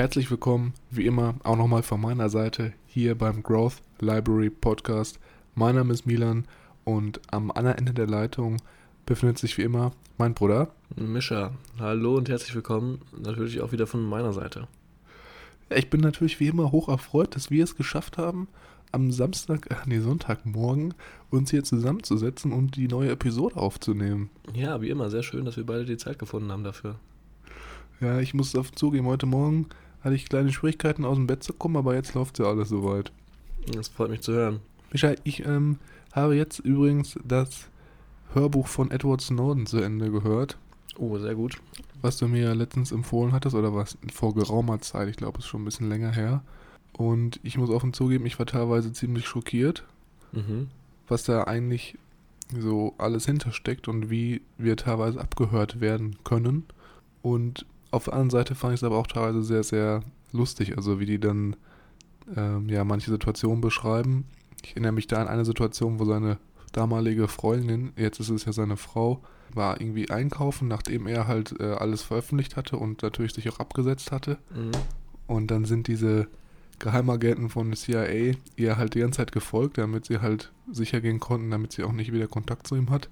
Herzlich willkommen, wie immer, auch nochmal von meiner Seite hier beim Growth Library Podcast. Mein Name ist Milan und am anderen Ende der Leitung befindet sich wie immer mein Bruder. Mischa, hallo und herzlich willkommen. Natürlich auch wieder von meiner Seite. Ich bin natürlich wie immer hoch erfreut, dass wir es geschafft haben, am Samstag, äh, nee, Sonntagmorgen uns hier zusammenzusetzen und die neue Episode aufzunehmen. Ja, wie immer, sehr schön, dass wir beide die Zeit gefunden haben dafür. Ja, ich muss auf zugeben, heute Morgen hatte ich kleine Schwierigkeiten aus dem Bett zu kommen, aber jetzt läuft ja alles soweit. Das freut mich zu hören. Michael, ich ähm, habe jetzt übrigens das Hörbuch von Edward Snowden zu Ende gehört. Oh, sehr gut. Was du mir letztens empfohlen hattest, oder was vor geraumer Zeit, ich glaube, es ist schon ein bisschen länger her. Und ich muss offen zugeben, ich war teilweise ziemlich schockiert, Mhm. was da eigentlich so alles hintersteckt und wie wir teilweise abgehört werden können. Und auf der anderen Seite fand ich es aber auch teilweise sehr, sehr lustig, also wie die dann ähm, ja manche Situationen beschreiben. Ich erinnere mich da an eine Situation, wo seine damalige Freundin, jetzt ist es ja seine Frau, war irgendwie einkaufen, nachdem er halt äh, alles veröffentlicht hatte und natürlich sich auch abgesetzt hatte. Mhm. Und dann sind diese Geheimagenten von der CIA ihr halt die ganze Zeit gefolgt, damit sie halt sicher gehen konnten, damit sie auch nicht wieder Kontakt zu ihm hat.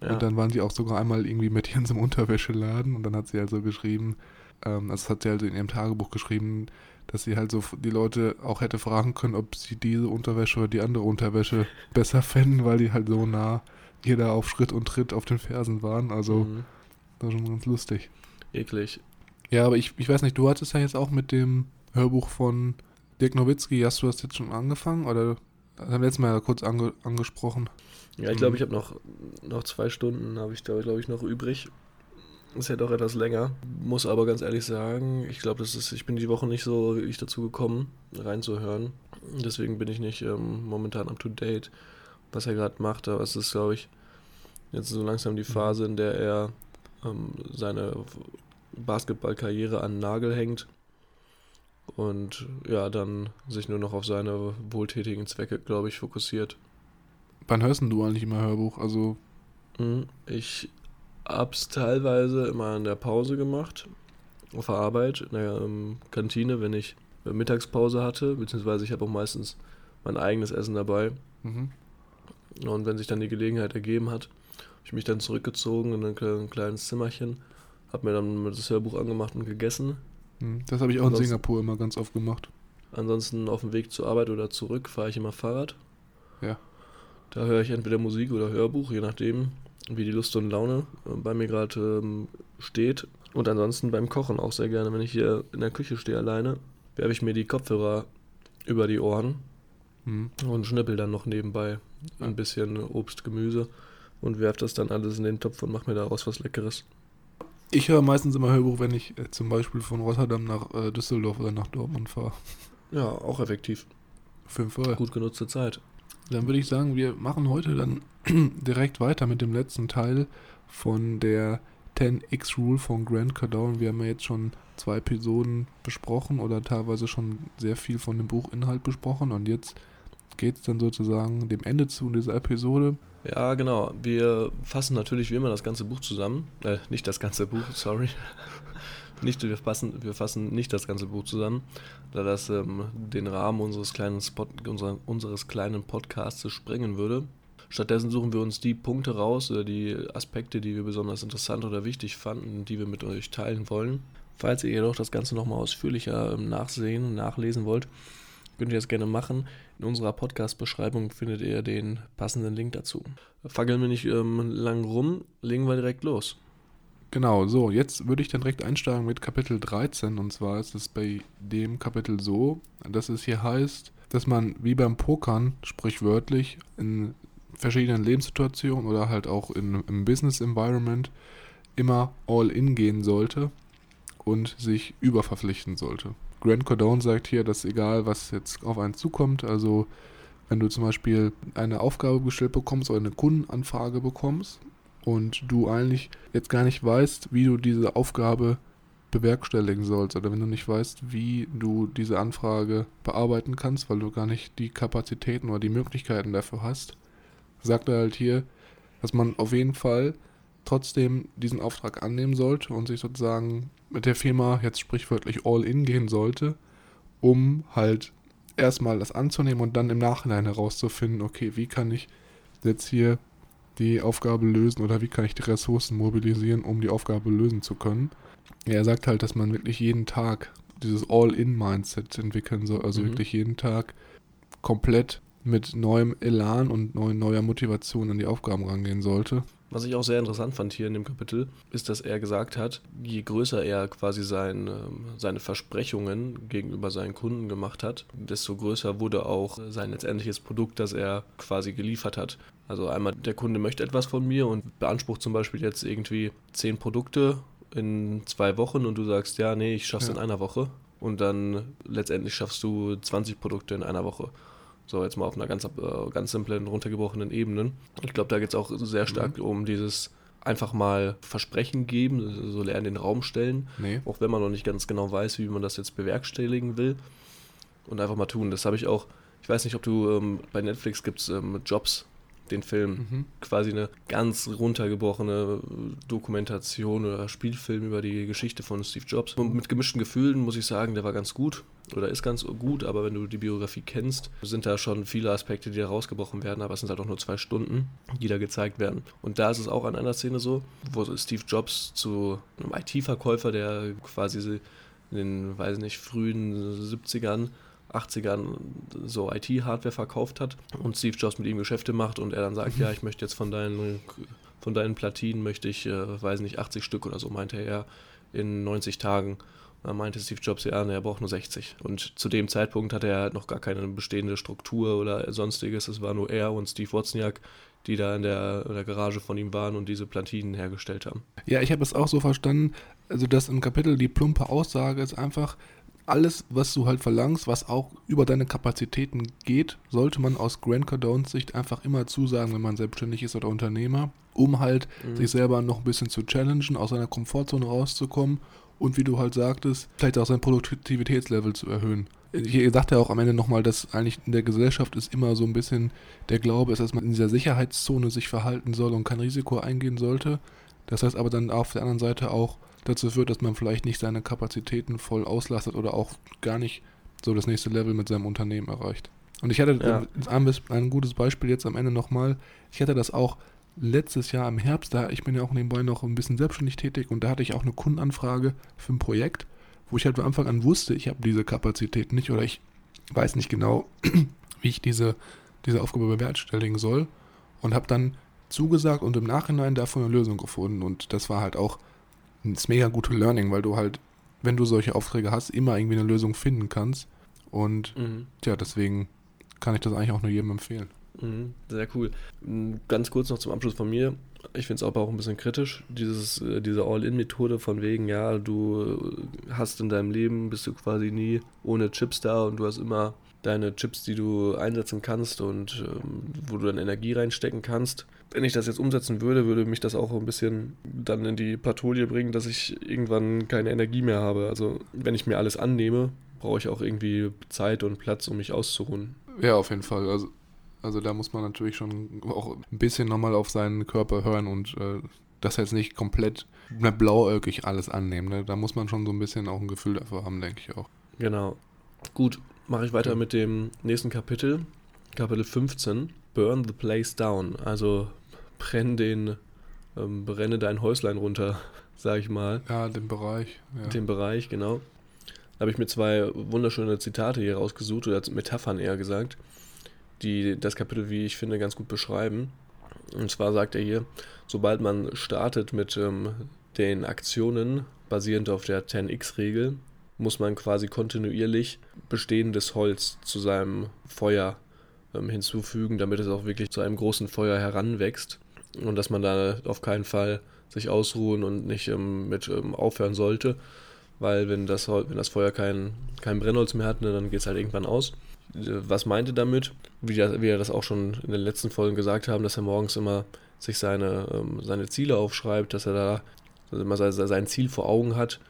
Ja. Und dann waren sie auch sogar einmal irgendwie mit so einem Unterwäscheladen und dann hat sie halt so geschrieben, ähm, das hat sie halt in ihrem Tagebuch geschrieben, dass sie halt so die Leute auch hätte fragen können, ob sie diese Unterwäsche oder die andere Unterwäsche besser fänden, weil die halt so nah ihr da auf Schritt und Tritt auf den Fersen waren. Also Mhm. das war schon ganz lustig. Eklig. Ja, aber ich, ich weiß nicht, du hattest ja jetzt auch mit dem Hörbuch von Dirk Nowitzki, hast du das jetzt schon angefangen oder das haben wir letztes Mal ja kurz ange, angesprochen? Ja, ich glaube, Mhm. ich habe noch, noch zwei Stunden, habe ich da, glaube ich, noch übrig. Ist ja doch etwas länger. Muss aber ganz ehrlich sagen, ich glaube, das ist, ich bin die Woche nicht so richtig dazu gekommen, reinzuhören. Deswegen bin ich nicht ähm, momentan up to date, was er gerade macht. Aber es ist, glaube ich, jetzt so langsam die Phase, in der er ähm, seine Basketballkarriere an den Nagel hängt und ja, dann sich nur noch auf seine wohltätigen Zwecke, glaube ich, fokussiert. Wann hörst denn du eigentlich immer Hörbuch? Also, Mhm. Ich hab's teilweise immer in der Pause gemacht, auf der Arbeit, in der ähm, Kantine, wenn ich äh, Mittagspause hatte, beziehungsweise ich habe auch meistens mein eigenes Essen dabei. mhm. Und wenn sich dann die Gelegenheit ergeben hat, habe ich mich dann zurückgezogen in ein, kle- ein kleines Zimmerchen, habe mir dann das Hörbuch angemacht und gegessen. Mhm. das habe ich auch in Ansonsten- Singapur immer ganz oft gemacht. Ansonsten auf dem Weg zur Arbeit oder zurück fahre ich immer Fahrrad. Ja. Da höre ich entweder Musik oder Hörbuch, je nachdem, wie die Lust und Laune äh, bei mir gerade ähm, steht. Und ansonsten beim Kochen auch sehr gerne, wenn ich hier in der Küche stehe alleine, werfe ich mir die Kopfhörer über die Ohren Mhm. und schnippel dann noch nebenbei Ja. ein bisschen Obst, Gemüse und werfe das dann alles in den Topf und mache mir daraus was Leckeres. Ich höre meistens immer Hörbuch, wenn ich äh, zum Beispiel von Rotterdam nach äh, Düsseldorf oder nach Dortmund fahre. Ja, auch effektiv. Auf jeden Fall. Gut genutzte Zeit. Dann würde ich sagen, wir machen heute dann direkt weiter mit dem letzten Teil von der 10x Rule von Grant Cardone. Wir haben ja jetzt schon zwei Episoden besprochen oder teilweise schon sehr viel von dem Buchinhalt besprochen und jetzt geht es dann sozusagen dem Ende zu dieser Episode. Ja, genau. Wir fassen natürlich wie immer das ganze Buch zusammen. Äh, nicht das ganze Buch, sorry. Nicht, wir, fassen, wir fassen nicht das ganze Buch zusammen, da das ähm, den Rahmen unseres kleinen, Spot, unserer, unseres kleinen Podcasts sprengen würde. Stattdessen suchen wir uns die Punkte raus oder die Aspekte, die wir besonders interessant oder wichtig fanden, die wir mit euch teilen wollen. Falls ihr jedoch das Ganze nochmal ausführlicher ähm, nachsehen und nachlesen wollt, könnt ihr das gerne machen. In unserer Podcast-Beschreibung findet ihr den passenden Link dazu. Fackeln wir nicht ähm, lang rum, legen wir direkt los. Genau, so, jetzt würde ich dann direkt einsteigen mit Kapitel 13 und zwar ist es bei dem Kapitel so, dass es hier heißt, dass man wie beim Pokern sprichwörtlich in verschiedenen Lebenssituationen oder halt auch in, im Business Environment immer all in gehen sollte und sich überverpflichten sollte. Grant Cardone sagt hier, dass egal, was jetzt auf einen zukommt, also wenn du zum Beispiel eine Aufgabe gestellt bekommst oder eine Kundenanfrage bekommst und du eigentlich jetzt gar nicht weißt, wie du diese Aufgabe bewerkstelligen sollst oder wenn du nicht weißt, wie du diese Anfrage bearbeiten kannst, weil du gar nicht die Kapazitäten oder die Möglichkeiten dafür hast, sagt er halt hier, dass man auf jeden Fall trotzdem diesen Auftrag annehmen sollte und sich sozusagen mit der Firma jetzt sprichwörtlich all in gehen sollte, um halt erstmal das anzunehmen und dann im Nachhinein herauszufinden, okay, wie kann ich jetzt hier die Aufgabe lösen oder wie kann ich die Ressourcen mobilisieren, um die Aufgabe lösen zu können. Er sagt halt, dass man wirklich jeden Tag dieses All-in-Mindset entwickeln soll, also mhm. wirklich jeden Tag komplett mit neuem Elan und neuer Motivation an die Aufgaben rangehen sollte. Was ich auch sehr interessant fand hier in dem Kapitel, ist, dass er gesagt hat, je größer er quasi sein, ähm, seine Versprechungen gegenüber seinen Kunden gemacht hat, desto größer wurde auch sein letztendliches Produkt, das er quasi geliefert hat. Also einmal, der Kunde möchte etwas von mir und beansprucht zum Beispiel jetzt irgendwie zehn Produkte in zwei Wochen und du sagst, ja, nee, ich schaff's ja. in einer Woche. Und dann letztendlich schaffst du 20 Produkte in einer Woche. So, jetzt mal auf einer ganz, äh, ganz simplen, runtergebrochenen Ebene. Ich glaube, da geht es auch sehr stark mhm. um dieses einfach mal Versprechen geben, so leer in den Raum stellen, nee. auch wenn man noch nicht ganz genau weiß, wie man das jetzt bewerkstelligen will. Und einfach mal tun. Das habe ich auch, ich weiß nicht, ob du ähm, bei Netflix gibt es ähm, Jobs, den Film. Mhm. Quasi eine ganz runtergebrochene Dokumentation oder Spielfilm über die Geschichte von Steve Jobs. Und mit gemischten Gefühlen muss ich sagen, der war ganz gut oder ist ganz gut, aber wenn du die Biografie kennst, sind da schon viele Aspekte, die da rausgebrochen werden, aber es sind halt auch nur zwei Stunden, die da gezeigt werden. Und da ist es auch an einer Szene so, wo Steve Jobs zu einem IT-Verkäufer, der quasi in den, weiß nicht, frühen 70ern 80ern so IT-Hardware verkauft hat und Steve Jobs mit ihm Geschäfte macht und er dann sagt, ja, ich möchte jetzt von deinen, von deinen Platinen, möchte ich, äh, weiß nicht, 80 Stück oder so, meinte er, in 90 Tagen. Dann meinte Steve Jobs, ja, ne, er braucht nur 60. Und zu dem Zeitpunkt hatte er noch gar keine bestehende Struktur oder sonstiges. Es war nur er und Steve Wozniak, die da in der, in der Garage von ihm waren und diese Platinen hergestellt haben. Ja, ich habe es auch so verstanden, also dass im Kapitel die plumpe Aussage ist einfach, alles, was du halt verlangst, was auch über deine Kapazitäten geht, sollte man aus Grant Cardones Sicht einfach immer zusagen, wenn man selbstständig ist oder Unternehmer, um halt mhm. sich selber noch ein bisschen zu challengen, aus seiner Komfortzone rauszukommen und wie du halt sagtest, vielleicht auch sein Produktivitätslevel zu erhöhen. Hier sagt er auch am Ende nochmal, dass eigentlich in der Gesellschaft ist immer so ein bisschen der Glaube ist, dass man in dieser Sicherheitszone sich verhalten soll und kein Risiko eingehen sollte. Das heißt aber dann auf der anderen Seite auch, dazu führt, dass man vielleicht nicht seine Kapazitäten voll auslastet oder auch gar nicht so das nächste Level mit seinem Unternehmen erreicht. Und ich hatte ja. ein, ein gutes Beispiel jetzt am Ende nochmal. Ich hatte das auch letztes Jahr im Herbst, da ich bin ja auch nebenbei noch ein bisschen selbstständig tätig und da hatte ich auch eine Kundenanfrage für ein Projekt, wo ich halt von Anfang an wusste, ich habe diese Kapazität nicht oder ich weiß nicht genau, wie ich diese, diese Aufgabe bewerkstelligen soll und habe dann zugesagt und im Nachhinein davon eine Lösung gefunden und das war halt auch das mega gute Learning, weil du halt, wenn du solche Aufträge hast, immer irgendwie eine Lösung finden kannst. Und mhm. ja, deswegen kann ich das eigentlich auch nur jedem empfehlen. Mhm, sehr cool. Ganz kurz noch zum Abschluss von mir. Ich finde es aber auch ein bisschen kritisch, dieses, äh, diese All-In-Methode von wegen, ja, du hast in deinem Leben, bist du quasi nie ohne Chips da und du hast immer deine Chips, die du einsetzen kannst und ähm, wo du dann Energie reinstecken kannst wenn ich das jetzt umsetzen würde, würde mich das auch ein bisschen dann in die Patrouille bringen, dass ich irgendwann keine Energie mehr habe. Also wenn ich mir alles annehme, brauche ich auch irgendwie Zeit und Platz, um mich auszuruhen. Ja, auf jeden Fall. Also, also da muss man natürlich schon auch ein bisschen nochmal auf seinen Körper hören und äh, das jetzt nicht komplett blauäugig alles annehmen. Ne? Da muss man schon so ein bisschen auch ein Gefühl dafür haben, denke ich auch. Genau. Gut, mache ich weiter mit dem nächsten Kapitel. Kapitel 15. Burn the place down. Also brenn den, ähm, brenne dein Häuslein runter, sag ich mal. Ja, den Bereich. Ja. Den Bereich, genau. Da habe ich mir zwei wunderschöne Zitate hier rausgesucht, oder Metaphern eher gesagt, die das Kapitel, wie ich finde, ganz gut beschreiben. Und zwar sagt er hier, sobald man startet mit ähm, den Aktionen basierend auf der 10x-Regel, muss man quasi kontinuierlich bestehendes Holz zu seinem Feuer ähm, hinzufügen, damit es auch wirklich zu einem großen Feuer heranwächst und dass man da auf keinen Fall sich ausruhen und nicht ähm, mit ähm, aufhören sollte, weil wenn das, wenn das Feuer kein, kein Brennholz mehr hat, ne, dann geht es halt irgendwann aus. Was meinte damit? Wie, wie er das auch schon in den letzten Folgen gesagt haben, dass er morgens immer sich seine, ähm, seine Ziele aufschreibt, dass er da also immer sein Ziel vor Augen hat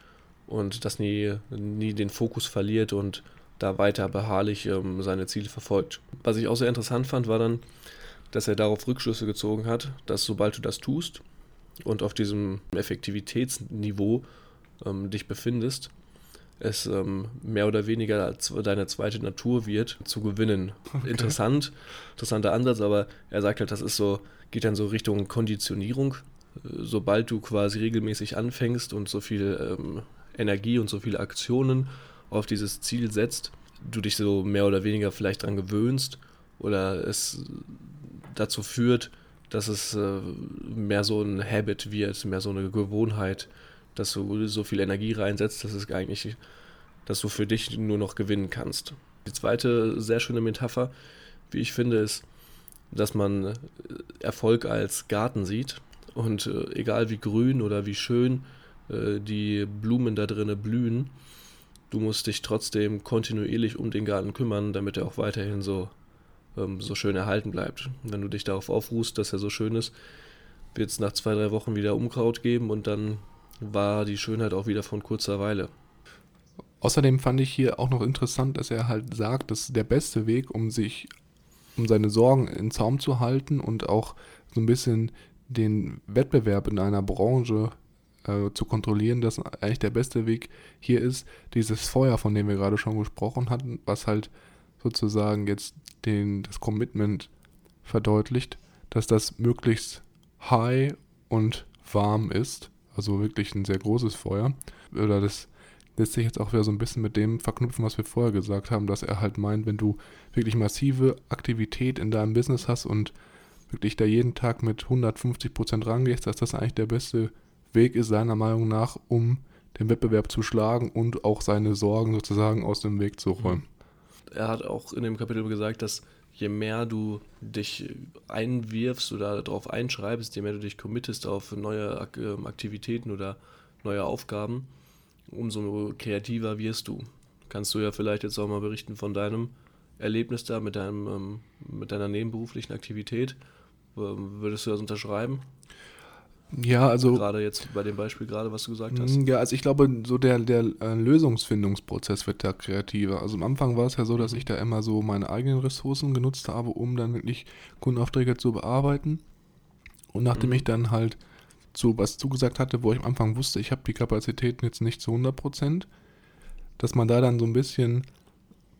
und das nie, nie den Fokus verliert und da weiter beharrlich ähm, seine Ziele verfolgt. Was ich auch sehr interessant fand, war dann, dass er darauf Rückschlüsse gezogen hat, dass sobald du das tust und auf diesem Effektivitätsniveau ähm, dich befindest, es ähm, mehr oder weniger deine zweite Natur wird, zu gewinnen. Okay. Interessant, interessanter Ansatz, aber er sagt halt, das ist so, geht dann so Richtung Konditionierung. Sobald du quasi regelmäßig anfängst und so viel ähm, Energie und so viele Aktionen auf dieses Ziel setzt, du dich so mehr oder weniger vielleicht dran gewöhnst oder es dazu führt, dass es äh, mehr so ein Habit wird, mehr so eine Gewohnheit, dass du so viel Energie reinsetzt, dass es eigentlich, dass du für dich nur noch gewinnen kannst. Die zweite sehr schöne Metapher, wie ich finde, ist, dass man Erfolg als Garten sieht und äh, egal wie grün oder wie schön äh, die Blumen da drinnen blühen, du musst dich trotzdem kontinuierlich um den Garten kümmern, damit er auch weiterhin so, ähm, so schön erhalten bleibt. wenn du dich darauf aufruhst, dass er so schön ist, wird es nach zwei, drei Wochen wieder Unkraut geben und dann war die Schönheit auch wieder von kurzer Weile. Außerdem fand ich hier auch noch interessant, dass er halt sagt, dass der beste Weg, um sich, um seine Sorgen in Zaum zu halten und auch so ein bisschen den Wettbewerb in einer Branche äh, zu kontrollieren, dass eigentlich der beste Weg hier ist, dieses Feuer, von dem wir gerade schon gesprochen hatten, was halt sozusagen jetzt den, das Commitment verdeutlicht, dass das möglichst high und warm ist, also wirklich ein sehr großes Feuer. Oder das lässt sich jetzt auch wieder so ein bisschen mit dem verknüpfen, was wir vorher gesagt haben, dass er halt meint, wenn du wirklich massive Aktivität in deinem Business hast und wirklich da jeden Tag mit 150 Prozent rangehst, dass das eigentlich der beste Weg ist seiner Meinung nach, um den Wettbewerb zu schlagen und auch seine Sorgen sozusagen aus dem Weg zu räumen. Er hat auch in dem Kapitel gesagt, dass je mehr du dich einwirfst oder darauf einschreibst, je mehr du dich committest auf neue ähm, Aktivitäten oder neue Aufgaben, umso kreativer wirst du. Kannst du ja vielleicht jetzt auch mal berichten von deinem Erlebnis da mit, deinem, ähm, mit deiner nebenberuflichen Aktivität. Würdest du das unterschreiben? Ja, also. Gerade jetzt bei dem Beispiel, gerade was du gesagt hast. Ja, also ich glaube, so der, der äh, Lösungsfindungsprozess wird da kreativer. Also am Anfang war es ja so, dass mhm. ich da immer so meine eigenen Ressourcen genutzt habe, um dann wirklich Kundenaufträge zu bearbeiten. Und nachdem mhm. ich dann halt so was zugesagt hatte, wo ich am Anfang wusste, ich habe die Kapazitäten jetzt nicht zu 100 Prozent, dass man da dann so ein bisschen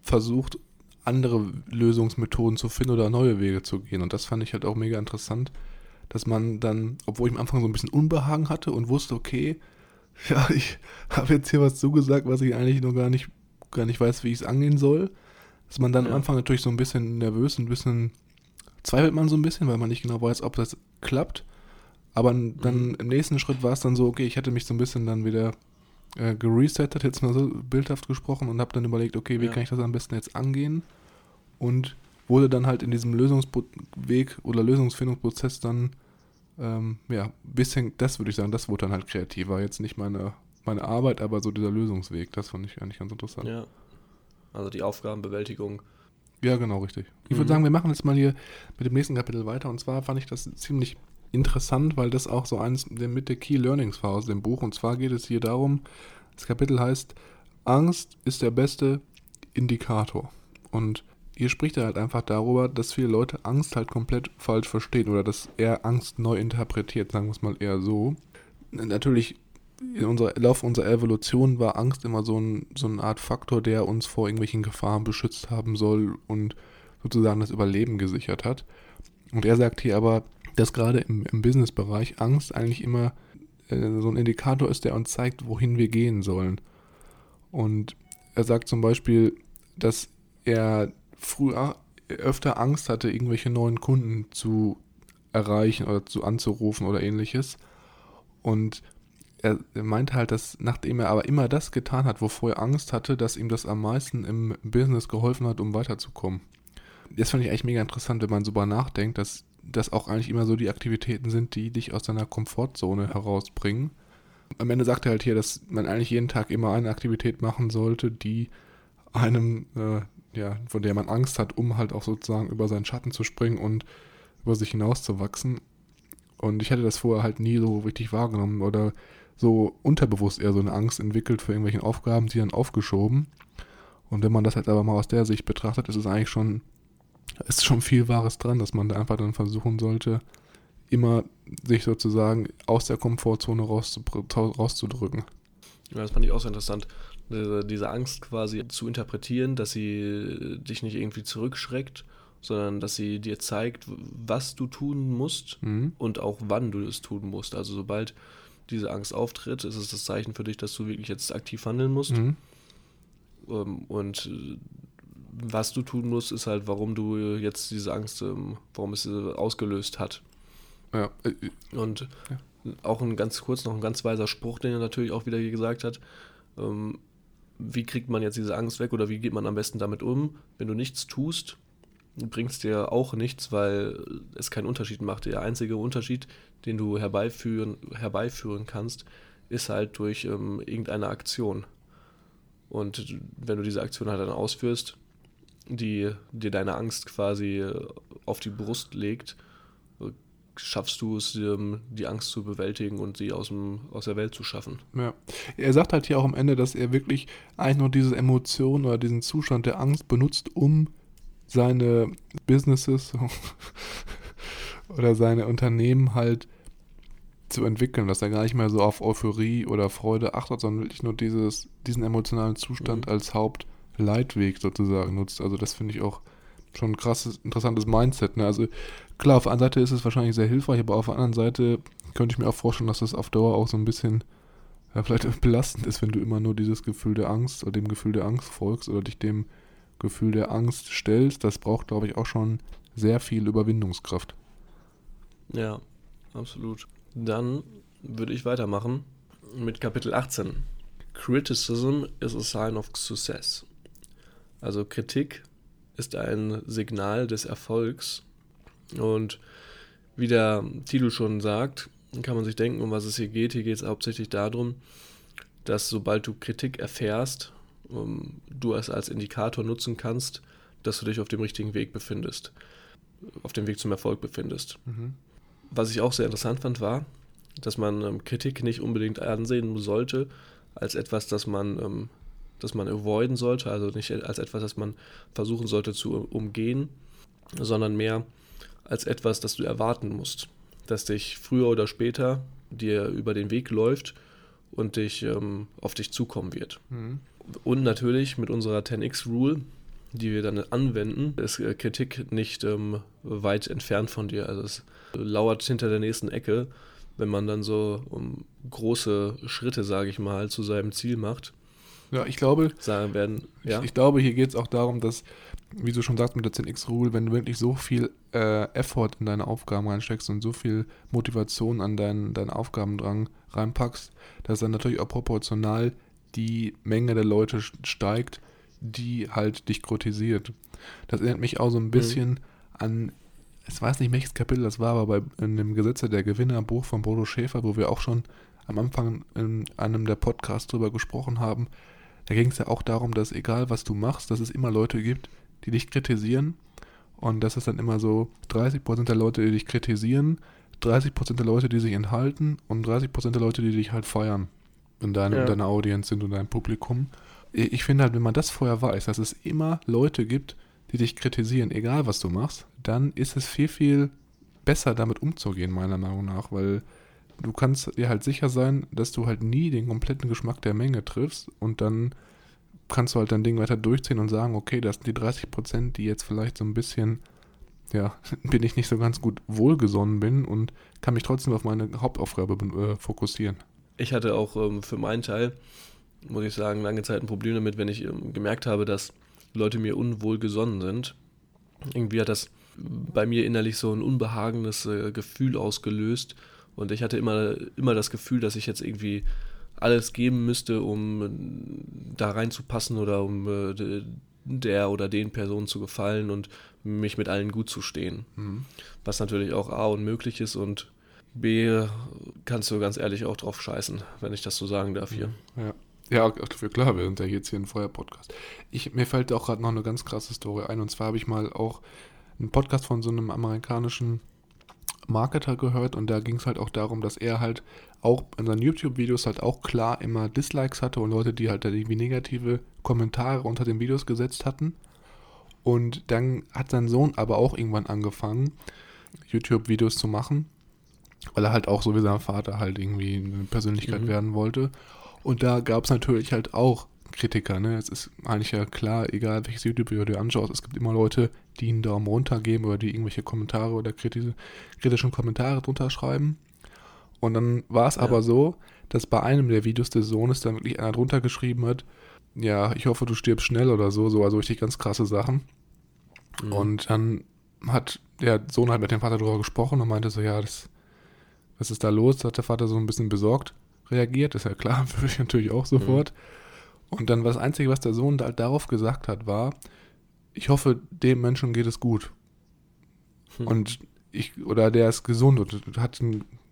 versucht, andere Lösungsmethoden zu finden oder neue Wege zu gehen. Und das fand ich halt auch mega interessant dass man dann, obwohl ich am Anfang so ein bisschen Unbehagen hatte und wusste, okay, ja, ich habe jetzt hier was zugesagt, was ich eigentlich noch gar nicht, gar nicht weiß, wie ich es angehen soll, dass man dann ja. am Anfang natürlich so ein bisschen nervös, ein bisschen zweifelt man so ein bisschen, weil man nicht genau weiß, ob das klappt. Aber dann mhm. im nächsten Schritt war es dann so, okay, ich hatte mich so ein bisschen dann wieder äh, geresettet, jetzt mal so bildhaft gesprochen und habe dann überlegt, okay, wie ja. kann ich das am besten jetzt angehen? Und wurde dann halt in diesem Lösungsweg oder Lösungsfindungsprozess dann, ähm, ja, bisschen, das würde ich sagen, das wurde dann halt kreativer. Jetzt nicht meine, meine Arbeit, aber so dieser Lösungsweg, das fand ich eigentlich ganz interessant. Ja. Also die Aufgabenbewältigung. Ja, genau, richtig. Ich mhm. würde sagen, wir machen jetzt mal hier mit dem nächsten Kapitel weiter. Und zwar fand ich das ziemlich interessant, weil das auch so eins der mit der Key Learnings war aus dem Buch. Und zwar geht es hier darum, das Kapitel heißt, Angst ist der beste Indikator. Und hier spricht er halt einfach darüber, dass viele Leute Angst halt komplett falsch verstehen oder dass er Angst neu interpretiert, sagen wir es mal eher so. Natürlich, in unserer Lauf unserer Evolution war Angst immer so, ein, so eine Art Faktor, der uns vor irgendwelchen Gefahren beschützt haben soll und sozusagen das Überleben gesichert hat. Und er sagt hier aber, dass gerade im, im Business-Bereich Angst eigentlich immer äh, so ein Indikator ist, der uns zeigt, wohin wir gehen sollen. Und er sagt zum Beispiel, dass er früher öfter Angst hatte, irgendwelche neuen Kunden zu erreichen oder zu anzurufen oder ähnliches. Und er, meinte halt, dass nachdem er aber immer das getan hat, wovor er Angst hatte, dass ihm das am meisten im Business geholfen hat, um weiterzukommen. Das fand ich eigentlich mega interessant, wenn man so über nachdenkt, dass das auch eigentlich immer so die Aktivitäten sind, die dich aus deiner Komfortzone herausbringen. Am Ende sagt er halt hier, dass man eigentlich jeden Tag immer eine Aktivität machen sollte, die einem, äh, ja, von der man Angst hat, um halt auch sozusagen über seinen Schatten zu springen und über sich hinauszuwachsen. Und ich hatte das vorher halt nie so richtig wahrgenommen oder so unterbewusst eher so eine Angst entwickelt für irgendwelche Aufgaben, die dann aufgeschoben. Und wenn man das halt aber mal aus der Sicht betrachtet, ist es eigentlich schon, ist schon viel Wahres dran, dass man da einfach dann versuchen sollte, immer sich sozusagen aus der Komfortzone rauszudrücken. Ja, das fand ich auch sehr interessant. Diese Angst quasi zu interpretieren, dass sie dich nicht irgendwie zurückschreckt, sondern dass sie dir zeigt, was du tun musst mhm. und auch wann du es tun musst. Also sobald diese Angst auftritt, ist es das Zeichen für dich, dass du wirklich jetzt aktiv handeln musst. Mhm. Ähm, und äh, was du tun musst, ist halt, warum du jetzt diese Angst, ähm, warum es sie ausgelöst hat. Ja. Äh, und ja. auch ein ganz kurz noch ein ganz weiser Spruch, den er natürlich auch wieder hier gesagt hat. Ähm, wie kriegt man jetzt diese Angst weg oder wie geht man am besten damit um? Wenn du nichts tust, bringt es dir auch nichts, weil es keinen Unterschied macht. Der einzige Unterschied, den du herbeiführen, herbeiführen kannst, ist halt durch ähm, irgendeine Aktion. Und wenn du diese Aktion halt dann ausführst, die dir deine Angst quasi äh, auf die Brust legt, schaffst du es, ähm, die Angst zu bewältigen und sie aus, dem, aus der Welt zu schaffen. Ja. Er sagt halt hier auch am Ende, dass er wirklich eigentlich nur diese Emotion oder diesen Zustand der Angst benutzt, um seine Businesses oder seine Unternehmen halt zu entwickeln, dass er gar nicht mehr so auf Euphorie oder Freude achtet, sondern wirklich nur dieses, diesen emotionalen Zustand mhm. als Hauptleitweg sozusagen nutzt. Also das finde ich auch schon ein krasses, interessantes Mindset. Ne? Also klar, auf der einen Seite ist es wahrscheinlich sehr hilfreich, aber auf der anderen Seite könnte ich mir auch vorstellen, dass das auf Dauer auch so ein bisschen ja, vielleicht belastend ist, wenn du immer nur dieses Gefühl der Angst oder dem Gefühl der Angst folgst oder dich dem Gefühl der Angst stellst. Das braucht, glaube ich, auch schon sehr viel Überwindungskraft. Ja, absolut. Dann würde ich weitermachen mit Kapitel 18. Criticism is a sign of success. Also Kritik ist ein Signal des Erfolgs. Und wie der Titel schon sagt, kann man sich denken, um was es hier geht. Hier geht es hauptsächlich darum, dass sobald du Kritik erfährst, um, du es als Indikator nutzen kannst, dass du dich auf dem richtigen Weg befindest, auf dem Weg zum Erfolg befindest. Mhm. Was ich auch sehr interessant fand, war, dass man ähm, Kritik nicht unbedingt ansehen sollte als etwas, das man ähm, das man avoiden sollte, also nicht als etwas, das man versuchen sollte zu umgehen, sondern mehr als etwas, das du erwarten musst, das dich früher oder später dir über den Weg läuft und dich ähm, auf dich zukommen wird. Mhm. Und natürlich mit unserer 10x-Rule, die wir dann anwenden, ist äh, Kritik nicht ähm, weit entfernt von dir. Also es lauert hinter der nächsten Ecke, wenn man dann so um, große Schritte, sage ich mal, zu seinem Ziel macht ja, ich glaube, sagen werden, ja. ich, ich glaube, hier geht es auch darum, dass, wie du schon sagst mit der 10x-Rule, wenn du wirklich so viel äh, Effort in deine Aufgaben reinsteckst und so viel Motivation an deinen, deinen Aufgabendrang reinpackst, dass dann natürlich auch proportional die Menge der Leute steigt, die halt dich kritisiert. Das erinnert mich auch so ein mhm. bisschen mhm. an, ich weiß nicht, welches Kapitel das war, aber bei in dem Gesetze der Gewinner Buch von Bodo Schäfer, wo wir auch schon am Anfang in einem der Podcasts drüber gesprochen haben, da ging es ja auch darum, dass egal was du machst, dass es immer Leute gibt, die dich kritisieren. Und das ist dann immer so 30% der Leute, die dich kritisieren, 30% der Leute, die sich enthalten und 30% der Leute, die dich halt feiern in, deine, ja. in deiner Audience sind und deinem Publikum. Ich finde halt, wenn man das vorher weiß, dass es immer Leute gibt, die dich kritisieren, egal was du machst, dann ist es viel, viel besser damit umzugehen, meiner Meinung nach, weil du kannst dir halt sicher sein, dass du halt nie den kompletten Geschmack der Menge triffst und dann kannst du halt dein Ding weiter durchziehen und sagen, okay, das sind die 30 Prozent, die jetzt vielleicht so ein bisschen, ja, bin ich nicht so ganz gut wohlgesonnen bin und kann mich trotzdem auf meine Hauptaufgabe äh, fokussieren. Ich hatte auch ähm, für meinen Teil, muss ich sagen, lange Zeit ein Problem damit, wenn ich ähm, gemerkt habe, dass Leute mir unwohlgesonnen sind. Irgendwie hat das bei mir innerlich so ein unbehagendes äh, Gefühl ausgelöst und ich hatte immer, immer das Gefühl, dass ich jetzt irgendwie alles geben müsste, um da reinzupassen oder um äh, der oder den Personen zu gefallen und mich mit allen gut zu stehen. Mhm. Was natürlich auch A unmöglich ist und B, kannst du ganz ehrlich auch drauf scheißen, wenn ich das so sagen darf hier. Ja. Ja, klar, wir sind ja jetzt hier ein Feuer-Podcast. mir fällt auch gerade noch eine ganz krasse Story ein. Und zwar habe ich mal auch einen Podcast von so einem amerikanischen Marketer gehört und da ging es halt auch darum, dass er halt auch in seinen YouTube-Videos halt auch klar immer Dislikes hatte und Leute, die halt da irgendwie negative Kommentare unter den Videos gesetzt hatten. Und dann hat sein Sohn aber auch irgendwann angefangen, YouTube-Videos zu machen, weil er halt auch so wie sein Vater halt irgendwie eine Persönlichkeit mhm. werden wollte. Und da gab es natürlich halt auch Kritiker. Ne? Es ist eigentlich ja klar, egal welches YouTube-Video du anschaust, es gibt immer Leute, die einen Daumen runter geben oder die irgendwelche Kommentare oder kritische, kritischen Kommentare drunter schreiben. Und dann war es ja. aber so, dass bei einem der Videos des Sohnes dann wirklich einer drunter geschrieben hat, ja, ich hoffe, du stirbst schnell oder so, so also richtig ganz krasse Sachen. Mhm. Und dann hat der Sohn halt mit dem Vater darüber gesprochen und meinte so, ja, das, was ist da los? Da hat der Vater so ein bisschen besorgt reagiert, ist ja klar, würde ich natürlich auch sofort. Mhm. Und dann das Einzige, was der Sohn halt darauf gesagt hat, war, ich hoffe, dem Menschen geht es gut. Mhm. Und ich, oder der ist gesund und hat,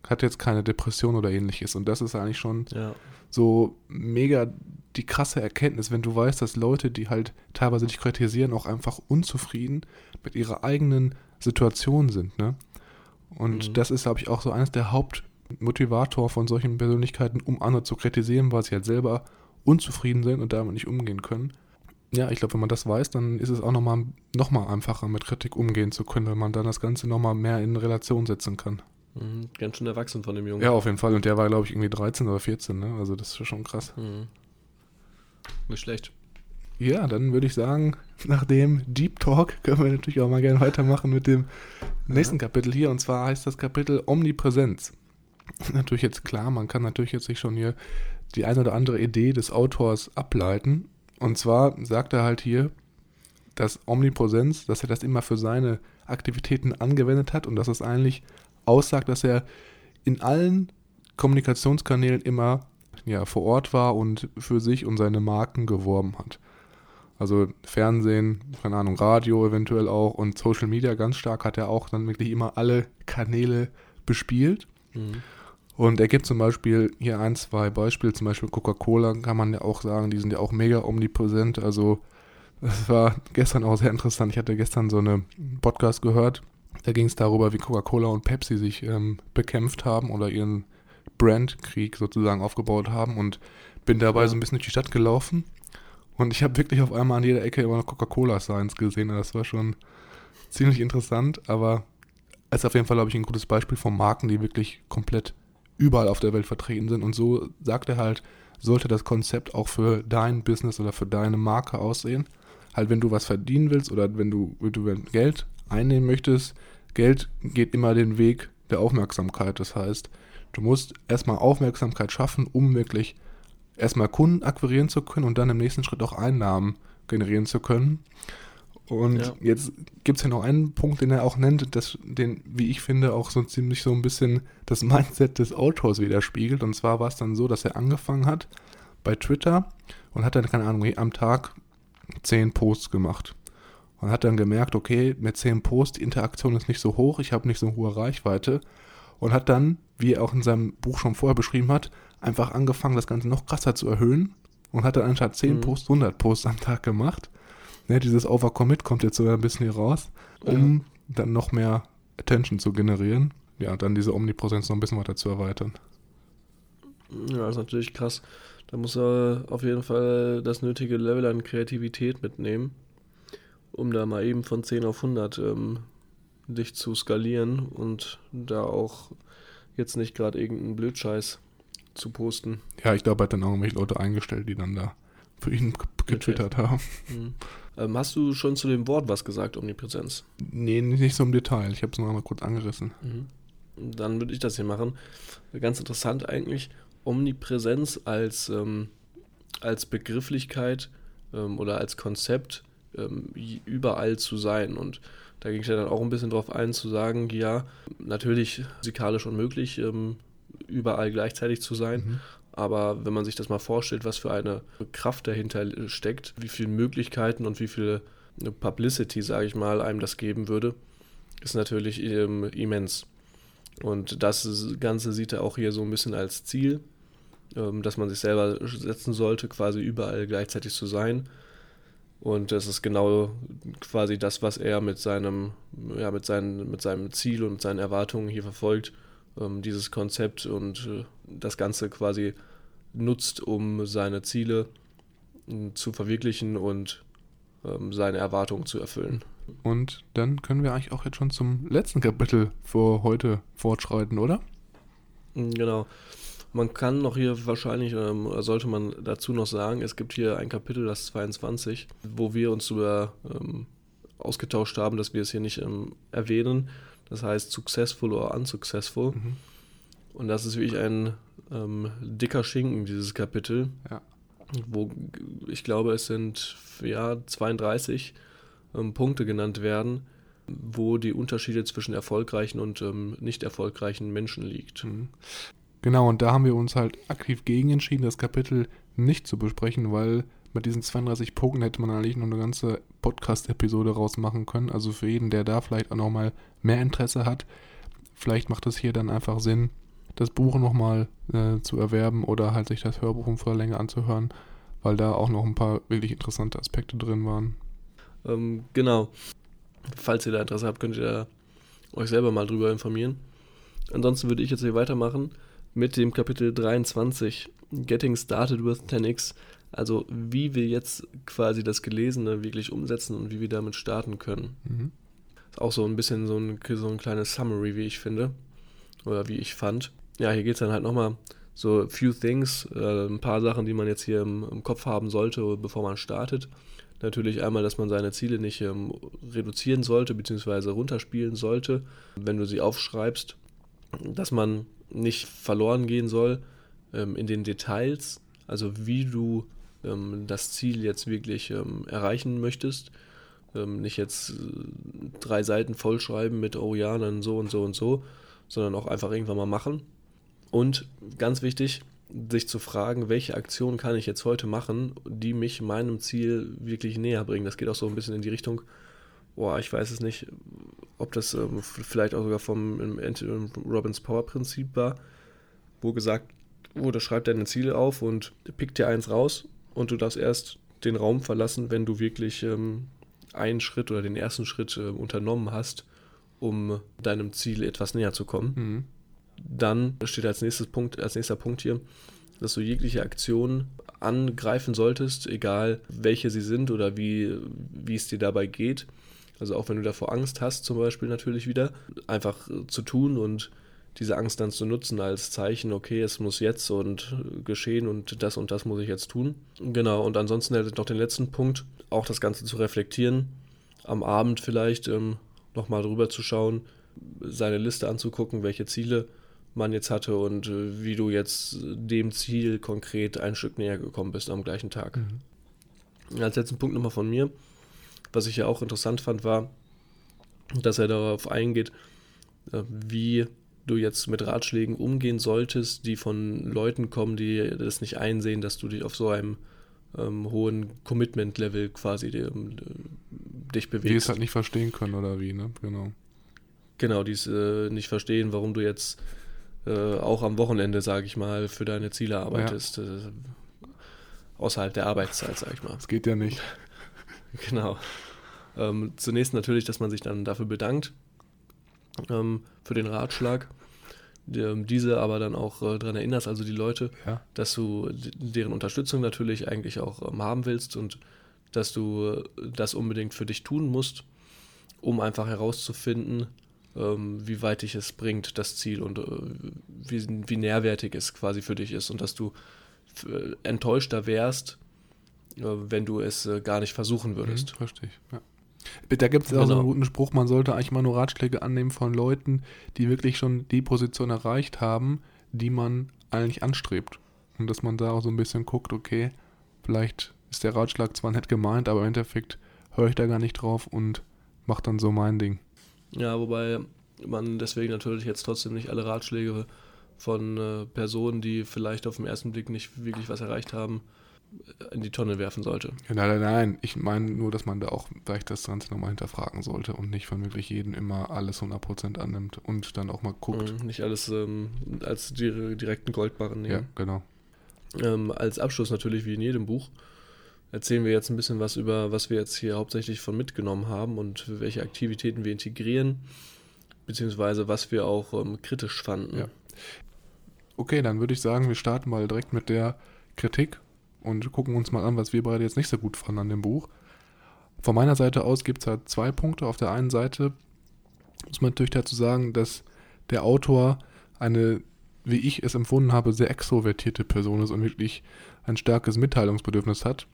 hat jetzt keine Depression oder ähnliches. Und das ist eigentlich schon ja. so mega die krasse Erkenntnis, wenn du weißt, dass Leute, die halt teilweise dich kritisieren, auch einfach unzufrieden mit ihrer eigenen Situation sind. Ne? Und mhm. das ist, glaube ich, auch so eines der Haupt- Motivator von solchen Persönlichkeiten, um andere zu kritisieren, weil sie halt selber unzufrieden sind und damit nicht umgehen können. Ja, ich glaube, wenn man das weiß, dann ist es auch nochmal noch mal einfacher, mit Kritik umgehen zu können, weil man dann das Ganze nochmal mehr in Relation setzen kann. Mhm, ganz schön erwachsen von dem Jungen. Ja, auf jeden Fall. Und der war, glaube ich, irgendwie 13 oder 14, ne? Also das ist schon krass. Mhm. Nicht schlecht. Ja, dann würde ich sagen, nach dem Deep Talk können wir natürlich auch mal gerne weitermachen mit dem nächsten. Kapitel hier. Und zwar heißt das Kapitel Omnipräsenz natürlich jetzt klar, man kann natürlich jetzt sich schon hier die eine oder andere Idee des Autors ableiten. Und zwar sagt er halt hier, dass Omnipräsenz, dass er das immer für seine Aktivitäten angewendet hat und dass es eigentlich aussagt, dass er in allen Kommunikationskanälen immer ja, vor Ort war und für sich und seine Marken geworben hat. Also Fernsehen, keine Ahnung, Radio eventuell auch und Social Media ganz stark hat er auch dann wirklich immer alle Kanäle bespielt. Mhm. Und er gibt zum Beispiel hier ein, zwei Beispiele, zum Beispiel Coca-Cola kann man ja auch sagen, die sind ja auch mega omnipräsent. Also das war gestern auch sehr interessant. Ich hatte gestern so eine Podcast gehört, da ging es darüber, wie Coca-Cola und Pepsi sich ähm, bekämpft haben oder ihren Brandkrieg sozusagen aufgebaut haben und bin dabei so ein bisschen durch die Stadt gelaufen und ich habe wirklich auf einmal an jeder Ecke immer noch Coca-Cola-Signs gesehen. Das war schon ziemlich interessant, aber es ist auf jeden Fall, glaube ich, ein gutes Beispiel von Marken, die wirklich komplett überall auf der Welt vertreten sind. Und so sagt er halt, sollte das Konzept auch für dein Business oder für deine Marke aussehen. Halt, wenn du was verdienen willst oder wenn du, wenn du Geld einnehmen möchtest, Geld geht immer den Weg der Aufmerksamkeit. Das heißt, du musst erstmal Aufmerksamkeit schaffen, um wirklich erstmal Kunden akquirieren zu können und dann im nächsten Schritt auch Einnahmen generieren zu können. Und ja. jetzt gibt es ja noch einen Punkt, den er auch nennt, das, den, wie ich finde, auch so ziemlich so ein bisschen das Mindset des Autors widerspiegelt. Und zwar war es dann so, dass er angefangen hat bei Twitter und hat dann, keine Ahnung, am Tag zehn Posts gemacht. Und hat dann gemerkt, okay, mit zehn Posts, die Interaktion ist nicht so hoch, ich habe nicht so eine hohe Reichweite. Und hat dann, wie er auch in seinem Buch schon vorher beschrieben hat, einfach angefangen, das Ganze noch krasser zu erhöhen. Und hat dann anstatt 10 mhm. Posts 100 Posts am Tag gemacht ne, dieses Overcommit kommt jetzt so ein bisschen hier raus, um ja. dann noch mehr Attention zu generieren. Ja, dann diese Omnipräsenz noch ein bisschen weiter zu erweitern. Ja, das ist natürlich krass. Da muss er auf jeden Fall das nötige Level an Kreativität mitnehmen, um da mal eben von 10 auf 100 ähm, dich zu skalieren und da auch jetzt nicht gerade irgendeinen Blödscheiß zu posten. Ja, ich glaube, er hat dann auch irgendwelche Leute eingestellt, die dann da für ihn getwittert haben. Mhm. Ähm, hast du schon zu dem Wort was gesagt, Omnipräsenz? Nee, nicht so im Detail. Ich habe es noch mal kurz angerissen. Mhm. Dann würde ich das hier machen. Ganz interessant eigentlich. Omnipräsenz als, ähm, als Begrifflichkeit ähm, oder als Konzept ähm, überall zu sein. Und da ging ich ja dann auch ein bisschen drauf ein, zu sagen, ja, natürlich physikalisch unmöglich, ähm, überall gleichzeitig zu sein. Mhm. Aber wenn man sich das mal vorstellt, was für eine Kraft dahinter steckt, wie viele Möglichkeiten und wie viel Publicity, sage ich mal, einem das geben würde, ist natürlich ähm, immens. Und das Ganze sieht er auch hier so ein bisschen als Ziel, ähm, dass man sich selber setzen sollte, quasi überall gleichzeitig zu sein. Und das ist genau quasi das, was er mit seinem, ja, mit seinen, mit seinem Ziel und seinen Erwartungen hier verfolgt. Ähm, dieses Konzept und äh, das Ganze quasi nutzt, um seine Ziele äh, zu verwirklichen und ähm, seine Erwartungen zu erfüllen. Und dann können wir eigentlich auch jetzt schon zum letzten Kapitel für heute fortschreiten, oder? Genau. Man kann noch hier wahrscheinlich, ähm, sollte man dazu noch sagen, es gibt hier ein Kapitel, das 22, wo wir uns über ähm, ausgetauscht haben, dass wir es hier nicht ähm, erwähnen. Das heißt successful oder unsuccessful. Mhm. Und das ist wirklich ein ähm, dicker Schinken, dieses Kapitel. Ja. Wo ich glaube, es sind ja 32 ähm, Punkte genannt werden, wo die Unterschiede zwischen erfolgreichen und ähm, nicht erfolgreichen Menschen liegt. Mhm. Genau, und da haben wir uns halt aktiv gegen entschieden, das Kapitel nicht zu besprechen, weil mit diesen 32 Punkten hätte man eigentlich noch eine ganze Podcast-Episode rausmachen können. Also für jeden, der da vielleicht auch nochmal mehr Interesse hat, vielleicht macht es hier dann einfach Sinn, das Buch nochmal äh, zu erwerben oder halt sich das Hörbuch in voller Länge anzuhören, weil da auch noch ein paar wirklich interessante Aspekte drin waren. Ähm, genau. Falls ihr da Interesse habt, könnt ihr euch selber mal drüber informieren. Ansonsten würde ich jetzt hier weitermachen mit dem Kapitel 23, Getting Started with 10x. Also wie wir jetzt quasi das Gelesene wirklich umsetzen und wie wir damit starten können. Mhm. Ist auch so ein bisschen so ein, so ein kleines Summary, wie ich finde. Oder wie ich fand. Ja, hier geht es dann halt nochmal so few things, äh, ein paar Sachen, die man jetzt hier im, im, Kopf haben sollte, bevor man startet. Natürlich einmal, dass man seine Ziele nicht ähm, reduzieren sollte, beziehungsweise runterspielen sollte, wenn du sie aufschreibst. Dass man nicht verloren gehen soll ähm, in den Details, also wie du ähm, das Ziel jetzt wirklich ähm, erreichen möchtest. Ähm, nicht jetzt äh, drei Seiten vollschreiben mit, oh ja, dann so und so und so, sondern auch einfach irgendwann mal machen. Und ganz wichtig, sich zu fragen, welche Aktion kann ich jetzt heute machen, die mich meinem Ziel wirklich näher bringen. Das geht auch so ein bisschen in die Richtung, boah, ich weiß es nicht, ob das ähm, vielleicht auch sogar vom Robbins Power Prinzip war, wo gesagt wurde, schreib deine Ziele auf und pick dir eins raus und du darfst erst den Raum verlassen, wenn du wirklich ähm, einen Schritt oder den ersten Schritt äh, unternommen hast, um deinem Ziel etwas näher zu kommen. Mhm. Dann steht als nächstes Punkt, als nächster Punkt hier, dass du jegliche Aktion angreifen solltest, egal welche sie sind oder wie, wie es dir dabei geht. Also auch wenn du davor Angst hast, zum Beispiel natürlich wieder, einfach äh, zu tun und diese Angst dann zu nutzen als Zeichen, okay, es muss jetzt und geschehen und das und das muss ich jetzt tun. Genau, und ansonsten noch den letzten Punkt, auch das Ganze zu reflektieren, am Abend vielleicht ähm, nochmal drüber zu schauen, seine Liste anzugucken, welche Ziele man jetzt hatte und äh, wie du jetzt dem Ziel konkret ein Stück näher gekommen bist am gleichen Tag. Mhm. Als letzten Punkt nochmal von mir, was ich ja auch interessant fand, war, dass er darauf eingeht, äh, wie du jetzt mit Ratschlägen umgehen solltest, die von Leuten kommen, die das nicht einsehen, dass du dich auf so einem ähm, hohen Commitment-Level quasi die, ähm, dich bewegst. Die es halt nicht verstehen können oder wie, ne? Genau. Genau, die es äh, nicht verstehen, warum du jetzt äh, auch am Wochenende, sage ich mal, für deine Ziele arbeitest. Ja. Äh, außerhalb der Arbeitszeit, sage ich mal. Das geht ja nicht. Genau. Ähm, zunächst natürlich, dass man sich dann dafür bedankt, ähm, für den Ratschlag. Ähm, diese aber dann auch äh, daran erinnerst, also die Leute, ja. dass du deren Unterstützung natürlich eigentlich auch ähm, haben willst und dass du äh, das unbedingt für dich tun musst, um einfach herauszufinden, ähm, wie weit dich es bringt, das Ziel und äh, wie, wie nährwertig es quasi für dich ist und dass du äh, enttäuschter wärst, äh, wenn du es äh, gar nicht versuchen würdest. Mhm, ich. Ja. Da gibt es ja auch genau. so einen guten Spruch, man sollte eigentlich mal nur Ratschläge annehmen von Leuten, die wirklich schon die Position erreicht haben, die man eigentlich anstrebt. Und dass man da auch so ein bisschen guckt, okay, vielleicht ist der Ratschlag zwar nett gemeint, aber im Endeffekt höre ich da gar nicht drauf und mache dann so mein Ding. Ja, wobei man deswegen natürlich jetzt trotzdem nicht alle Ratschläge von äh, Personen, die vielleicht auf den ersten Blick nicht wirklich was erreicht haben, in die Tonne werfen sollte. Ja, nein, nein, nein. Ich meine nur, dass man da auch vielleicht das Ganze nochmal hinterfragen sollte und nicht von wirklich jedem immer alles 100% annimmt und dann auch mal guckt. Mhm, nicht alles ähm, als direkten Goldbarren nehmen. Ja, genau. Ähm, als Abschluss natürlich wie in jedem Buch erzählen wir jetzt ein bisschen was über, was wir jetzt hier hauptsächlich von mitgenommen haben und welche Aktivitäten wir integrieren, beziehungsweise was wir auch ähm, kritisch fanden. Ja. Okay, dann würde ich sagen, wir starten mal direkt mit der Kritik und gucken uns mal an, was wir beide jetzt nicht so gut fanden an dem Buch. Von meiner Seite aus gibt es halt zwei Punkte. Auf der einen Seite muss man natürlich dazu sagen, dass der Autor eine, wie ich es empfunden habe, sehr extrovertierte Person ist und wirklich ein starkes Mitteilungsbedürfnis hat.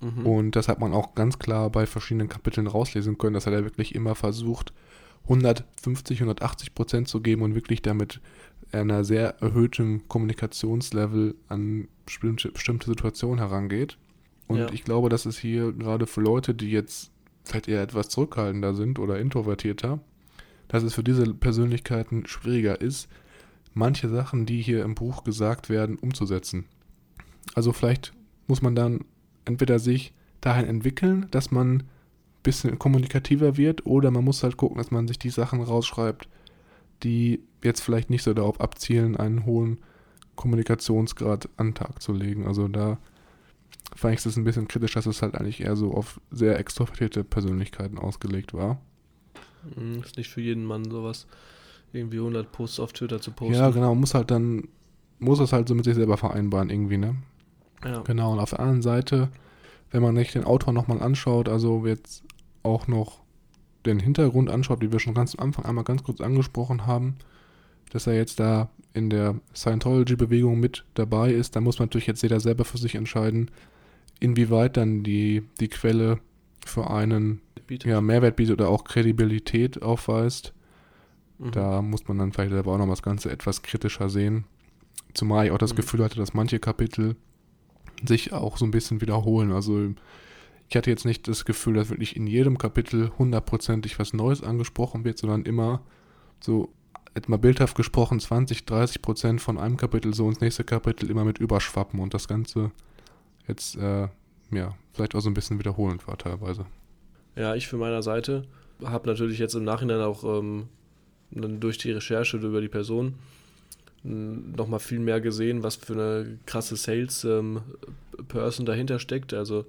Mhm. Und das hat man auch ganz klar bei verschiedenen Kapiteln rauslesen können, dass er da wirklich immer versucht, 150, 180 Prozent zu geben und wirklich damit einer sehr erhöhtem Kommunikationslevel an bestimmte, bestimmte Situationen herangeht. Und ja. ich glaube, dass es hier gerade für Leute, die jetzt vielleicht eher etwas zurückhaltender sind oder introvertierter, dass es für diese Persönlichkeiten schwieriger ist, manche Sachen, die hier im Buch gesagt werden, umzusetzen. Also vielleicht muss man dann entweder sich dahin entwickeln, dass man ein bisschen kommunikativer wird, oder man muss halt gucken, dass man sich die Sachen rausschreibt, die jetzt vielleicht nicht so darauf abzielen, einen hohen Kommunikationsgrad an den Tag zu legen. Also da fand ich es ein bisschen kritisch, dass es halt eigentlich eher so auf sehr extrovertierte Persönlichkeiten ausgelegt war. Hm, ist nicht für jeden Mann sowas, irgendwie 100 Posts auf Twitter zu posten. Ja, genau, muss halt dann, muss es halt so mit sich selber vereinbaren irgendwie, ne? Ja. Genau, und auf der anderen Seite, wenn man sich den Autor nochmal anschaut, also jetzt auch noch den Hintergrund anschaut, wie wir schon ganz am Anfang einmal ganz kurz angesprochen haben, dass er jetzt da in der Scientology-Bewegung mit dabei ist, dann muss man natürlich jetzt jeder selber für sich entscheiden, inwieweit dann die, die Quelle für einen ja, Mehrwert bietet oder auch Kredibilität aufweist. Mhm. Da muss man dann vielleicht selber auch noch das Ganze etwas kritischer sehen. Zumal ich auch das mhm. Gefühl hatte, dass manche Kapitel sich auch so ein bisschen wiederholen. Also ich hatte jetzt nicht das Gefühl, dass wirklich in jedem Kapitel hundertprozentig was Neues angesprochen wird, sondern immer so, etwa bildhaft gesprochen, 20, 30 Prozent von einem Kapitel so ins nächste Kapitel immer mit überschwappen und das Ganze jetzt, äh, ja, vielleicht auch so ein bisschen wiederholend war teilweise. Ja, ich für meiner Seite habe natürlich jetzt im Nachhinein auch ähm, durch die Recherche über die Person nochmal viel mehr gesehen, was für eine krasse Sales-Person ähm, dahinter steckt. Also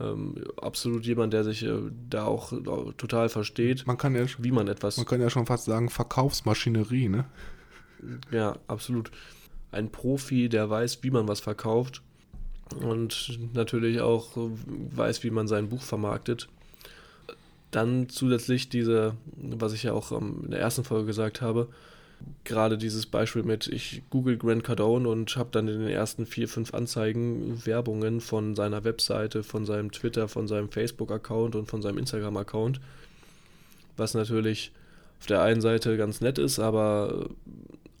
ähm, absolut jemand, der sich äh, da auch äh, total versteht, man kann ja, wie man etwas. Man kann ja schon fast sagen, Verkaufsmaschinerie, ne? Ja, absolut. Ein Profi, der weiß, wie man was verkauft und natürlich auch weiß, wie man sein Buch vermarktet. Dann zusätzlich diese, was ich ja auch ähm, in der ersten Folge gesagt habe, gerade dieses Beispiel mit, ich google Grant Cardone und habe dann in den ersten vier, fünf Anzeigen Werbungen von seiner Webseite, von seinem Twitter, von seinem Facebook-Account und von seinem Instagram-Account. Was natürlich auf der einen Seite ganz nett ist, aber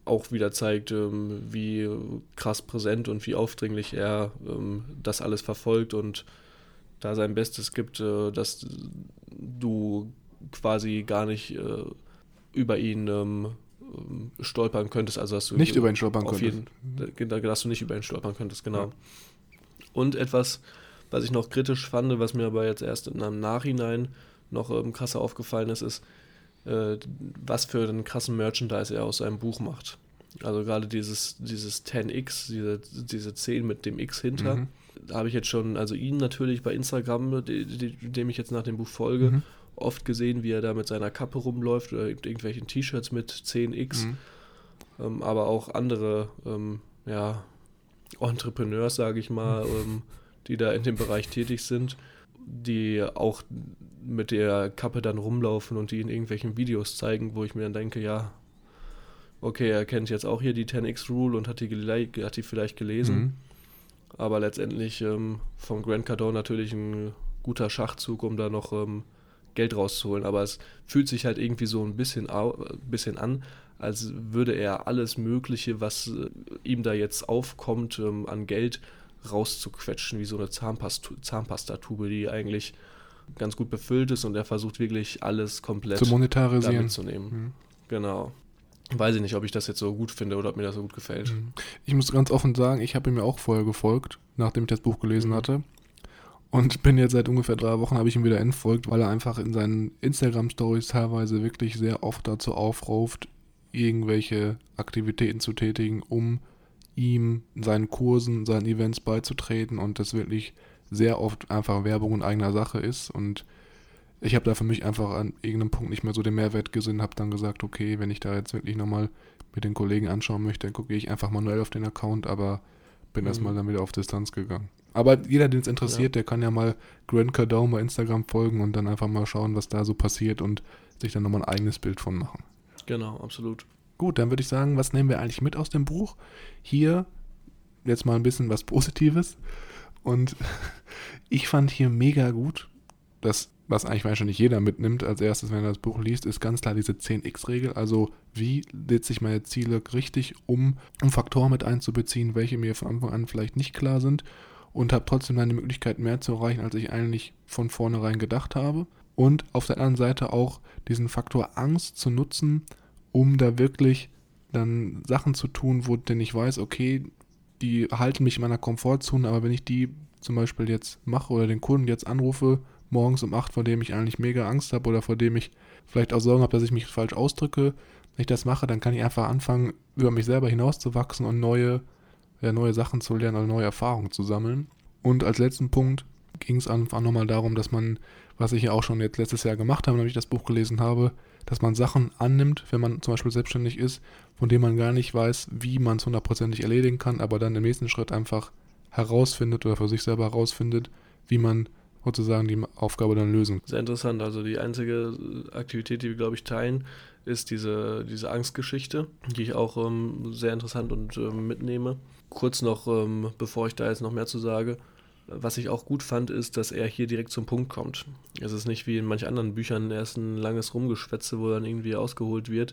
auch wieder zeigt, ähm, wie krass präsent und wie aufdringlich er ähm, das alles verfolgt und da sein Bestes gibt, äh, dass du quasi gar nicht äh, über ihn ähm, stolpern könntest. Also dass du nicht über ihn stolpern könntest. Jeden, dass du nicht über ihn stolpern könntest, genau. Ja. Und etwas, was ich noch kritisch fand, was mir aber jetzt erst in einem Nachhinein noch ähm, krasser aufgefallen ist, ist, äh, was für einen krassen Merchandise er aus seinem Buch macht. Also gerade dieses, dieses 10x, diese, diese 10 mit dem X hinter. Mhm. Da habe ich jetzt schon, also ihn natürlich bei Instagram, dem ich jetzt nach dem Buch folge, mhm oft gesehen, wie er da mit seiner Kappe rumläuft oder irgendwelchen T-Shirts mit 10x. Mhm. Ähm, aber auch andere, ähm, ja, Entrepreneurs, sage ich mal, mhm. ähm, die da in dem Bereich tätig sind, die auch mit der Kappe dann rumlaufen und die in irgendwelchen Videos zeigen, wo ich mir dann denke, ja, okay, er kennt jetzt auch hier die 10x Rule und hat die, hat die vielleicht gelesen. Mhm. Aber letztendlich ähm, vom Grand Cardone natürlich ein guter Schachzug, um da noch ähm, Geld rauszuholen. Aber es fühlt sich halt irgendwie so ein bisschen, bisschen an, als würde er alles Mögliche, was äh, ihm da jetzt aufkommt, ähm, an Geld rauszuquetschen, wie so eine Zahnpast Zahnpastatube, die eigentlich ganz gut befüllt ist und er versucht wirklich alles komplett zu monetarisieren. mitzunehmen. Mhm. Genau. weiß ich nicht, ob ich das jetzt so gut finde oder ob mir das so gut gefällt. Mhm. Ich muss ganz offen sagen, ich habe ihm ja auch vorher gefolgt, nachdem ich das Buch gelesen Mhm. hatte. Und bin jetzt seit ungefähr drei Wochen, habe ich ihm wieder entfolgt, weil er einfach in seinen Instagram-Stories teilweise wirklich sehr oft dazu aufruft, irgendwelche Aktivitäten zu tätigen, um ihm seinen Kursen, seinen Events beizutreten und das wirklich sehr oft einfach Werbung in eigener Sache ist. Und ich habe da für mich einfach an irgendeinem Punkt nicht mehr so den Mehrwert gesehen, habe dann gesagt, okay, wenn ich da jetzt wirklich nochmal mit den Kollegen anschauen möchte, dann gucke ich einfach manuell auf den Account, aber bin Mhm. erstmal dann wieder auf Distanz gegangen. Aber jeder, den es interessiert, der kann ja mal Grant Cardone bei Instagram folgen und dann einfach mal schauen, was da so passiert und sich dann nochmal ein eigenes Bild von machen. Genau, absolut. Gut, dann würde ich sagen, was nehmen wir eigentlich mit aus dem Buch? Hier jetzt mal ein bisschen was Positives. Und ich fand hier mega gut, das, was eigentlich wahrscheinlich jeder mitnimmt als erstes, wenn er das Buch liest, ist ganz klar diese 10x-Regel. Also wie setze ich meine Ziele richtig um, um Faktoren mit einzubeziehen, welche mir von Anfang an vielleicht nicht klar sind und habe trotzdem dann die Möglichkeit, mehr zu erreichen, als ich eigentlich von vornherein gedacht habe. Und auf der anderen Seite auch diesen Faktor Angst zu nutzen, um da wirklich dann Sachen zu tun, wo denn ich weiß, okay, die halten mich in meiner Komfortzone, aber wenn ich die zum Beispiel jetzt mache oder den Kunden jetzt anrufe, morgens um 8, vor dem ich eigentlich mega Angst habe oder vor dem ich vielleicht auch Sorgen habe, dass ich mich falsch ausdrücke, wenn ich das mache, dann kann ich einfach anfangen, über mich selber hinauszuwachsen und neue, ja, neue Sachen zu lernen oder neue Erfahrungen zu sammeln. Und als letzten Punkt ging es einfach nochmal darum, dass man, was ich ja auch schon jetzt letztes Jahr gemacht habe, wenn ich das Buch gelesen habe, dass man Sachen annimmt, wenn man zum Beispiel selbstständig ist, von denen man gar nicht weiß, wie man es hundertprozentig erledigen kann, aber dann im nächsten Schritt einfach herausfindet oder für sich selber herausfindet, wie man sozusagen die Aufgabe dann lösen. Sehr interessant. Also die einzige Aktivität, die wir, glaube ich, teilen, ist diese, diese Angstgeschichte, die ich auch ähm, sehr interessant und ähm, mitnehme. Kurz noch, ähm, bevor ich da jetzt noch mehr zu sage, was ich auch gut fand, ist, dass er hier direkt zum Punkt kommt. Es ist nicht wie in manch anderen Büchern erst ein langes Rumgeschwätze, wo dann irgendwie ausgeholt wird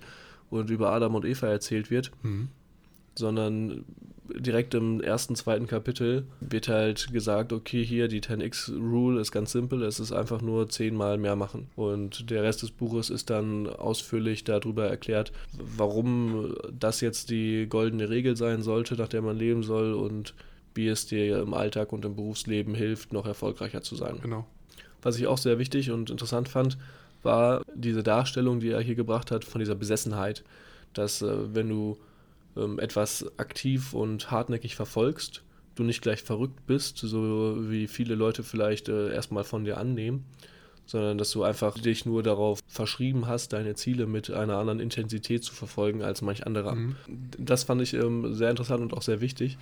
und über Adam und Eva erzählt wird, Mhm. Sondern direkt im ersten, zweiten Kapitel wird halt gesagt, okay, hier die 10x-Rule ist ganz simpel, es ist einfach nur zehnmal mehr machen. Und der Rest des Buches ist dann ausführlich darüber erklärt, warum das jetzt die goldene Regel sein sollte, nach der man leben soll und wie es dir im Alltag und im Berufsleben hilft, noch erfolgreicher zu sein. Genau. Was ich auch sehr wichtig und interessant fand, war diese Darstellung, die er hier gebracht hat, von dieser Besessenheit, dass äh, wenn du ähm, etwas aktiv und hartnäckig verfolgst, du nicht gleich verrückt bist, so wie viele Leute vielleicht äh, erstmal von dir annehmen, sondern dass du einfach dich nur darauf verschrieben hast, deine Ziele mit einer anderen Intensität zu verfolgen als manch anderer. Mhm. Das fand ich ähm, sehr interessant und auch sehr wichtig,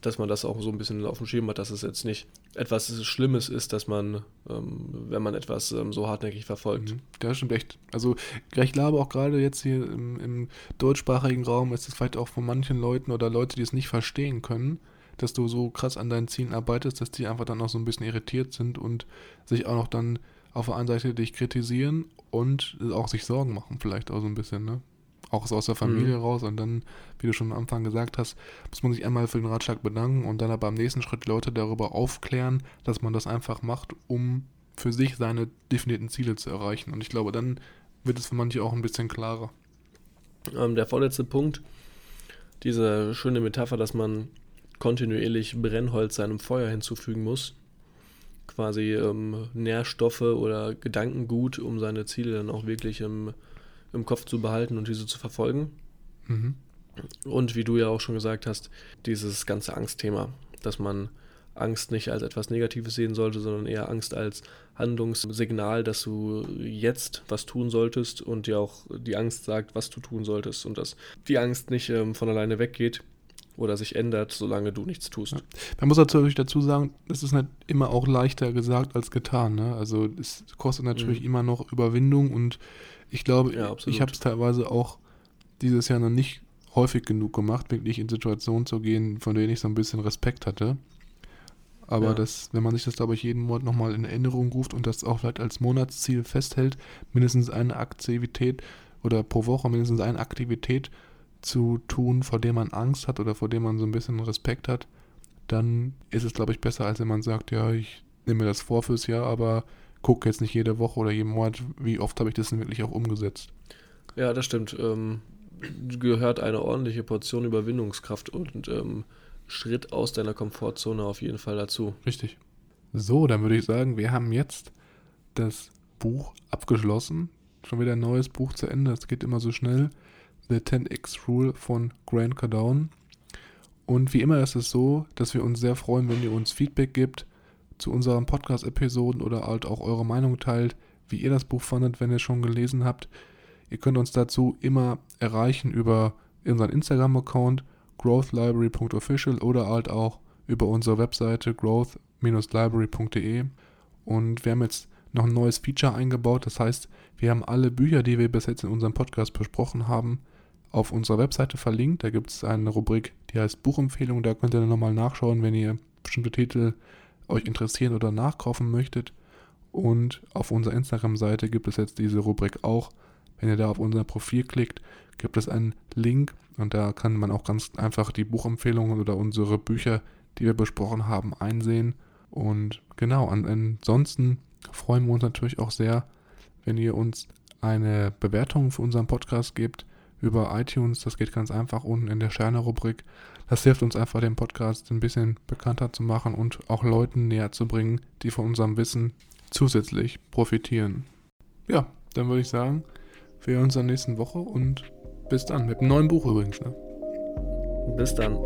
dass man das auch so ein bisschen auf dem Schirm hat, dass es jetzt nicht etwas Schlimmes ist, dass man, ähm, wenn man etwas ähm, so hartnäckig verfolgt. Mhm. Ja, stimmt echt. Also ich glaube auch gerade jetzt hier im, im deutschsprachigen Raum ist es vielleicht auch von manchen Leuten oder Leute, die es nicht verstehen können, dass du so krass an deinen Zielen arbeitest, dass die einfach dann auch so ein bisschen irritiert sind und sich auch noch dann auf der einen Seite dich kritisieren und auch sich Sorgen machen vielleicht auch so ein bisschen, ne? Auch so aus der Familie Mhm. raus und dann, wie du schon am Anfang gesagt hast, muss man sich einmal für den Ratschlag bedanken und dann aber am nächsten Schritt die Leute darüber aufklären, dass man das einfach macht, um für sich seine definierten Ziele zu erreichen. Und ich glaube, dann wird es für manche auch ein bisschen klarer. Ähm, der vorletzte Punkt, diese schöne Metapher, dass man kontinuierlich Brennholz seinem Feuer hinzufügen muss. Quasi ähm, Nährstoffe oder Gedankengut, um seine Ziele dann auch wirklich im, im Kopf zu behalten und diese zu verfolgen. Mhm. Und wie du ja auch schon gesagt hast, dieses ganze Angstthema, dass man Angst nicht als etwas Negatives sehen sollte, sondern eher Angst als Handlungssignal, dass du jetzt was tun solltest und dir auch die Angst sagt, was du tun solltest und dass die Angst nicht ähm, von alleine weggeht oder sich ändert, solange du nichts tust. Ja. Man muss natürlich dazu sagen, es ist nicht immer auch leichter gesagt als getan. Ne? Also es kostet natürlich Mhm. immer noch Überwindung und ich glaube, Ja, ich habe es teilweise auch dieses Jahr noch nicht häufig genug gemacht, wirklich in Situationen zu gehen, von denen ich so ein bisschen Respekt hatte. Aber Ja. das, wenn man sich das, glaube ich, jeden Monat nochmal in Erinnerung ruft und das auch vielleicht als Monatsziel festhält, mindestens eine Aktivität oder pro Woche mindestens eine Aktivität zu tun, vor der man Angst hat oder vor der man so ein bisschen Respekt hat, dann ist es, glaube ich, besser, als wenn man sagt, ja, ich nehme mir das vor fürs Jahr, aber gucke jetzt nicht jede Woche oder jeden Monat, wie oft habe ich das denn wirklich auch umgesetzt. Ja, das stimmt. Ähm, gehört eine ordentliche Portion Überwindungskraft und ähm, Schritt aus deiner Komfortzone auf jeden Fall dazu. Richtig. So, dann würde ich sagen, wir haben jetzt das Buch abgeschlossen. Schon wieder ein neues Buch zu Ende. Das geht immer so schnell. The 10x Rule von Grant Cardone. Und wie immer ist es so, dass wir uns sehr freuen, wenn ihr uns Feedback gibt zu unseren Podcast-Episoden oder halt auch eure Meinung teilt, wie ihr das Buch fandet, wenn ihr es schon gelesen habt. Ihr könnt uns dazu immer erreichen über unseren Instagram-Account growthlibrary.official oder halt auch über unsere Webseite growth-library.de. Und wir haben jetzt noch ein neues Feature eingebaut. Das heißt, wir haben alle Bücher, die wir bis jetzt in unserem Podcast besprochen haben, auf unserer Webseite verlinkt. Da gibt es eine Rubrik, die heißt Buchempfehlung. Da könnt ihr dann nochmal nachschauen, wenn ihr bestimmte Titel euch interessieren oder nachkaufen möchtet. Und auf unserer Instagram-Seite gibt es jetzt diese Rubrik auch. Wenn ihr da auf unser Profil klickt, gibt es einen Link und da kann man auch ganz einfach die Buchempfehlungen oder unsere Bücher, die wir besprochen haben, einsehen. Und genau, ansonsten freuen wir uns natürlich auch sehr, wenn ihr uns eine Bewertung für unseren Podcast gebt über iTunes. Das geht ganz einfach unten in der Sterne-Rubrik. Das hilft uns einfach, den Podcast ein bisschen bekannter zu machen und auch Leuten näher zu bringen, die von unserem Wissen zusätzlich profitieren. Ja, dann würde ich sagen, wir hören uns der nächsten Woche und bis dann. Mit einem neuen Buch übrigens. Ne? Bis dann.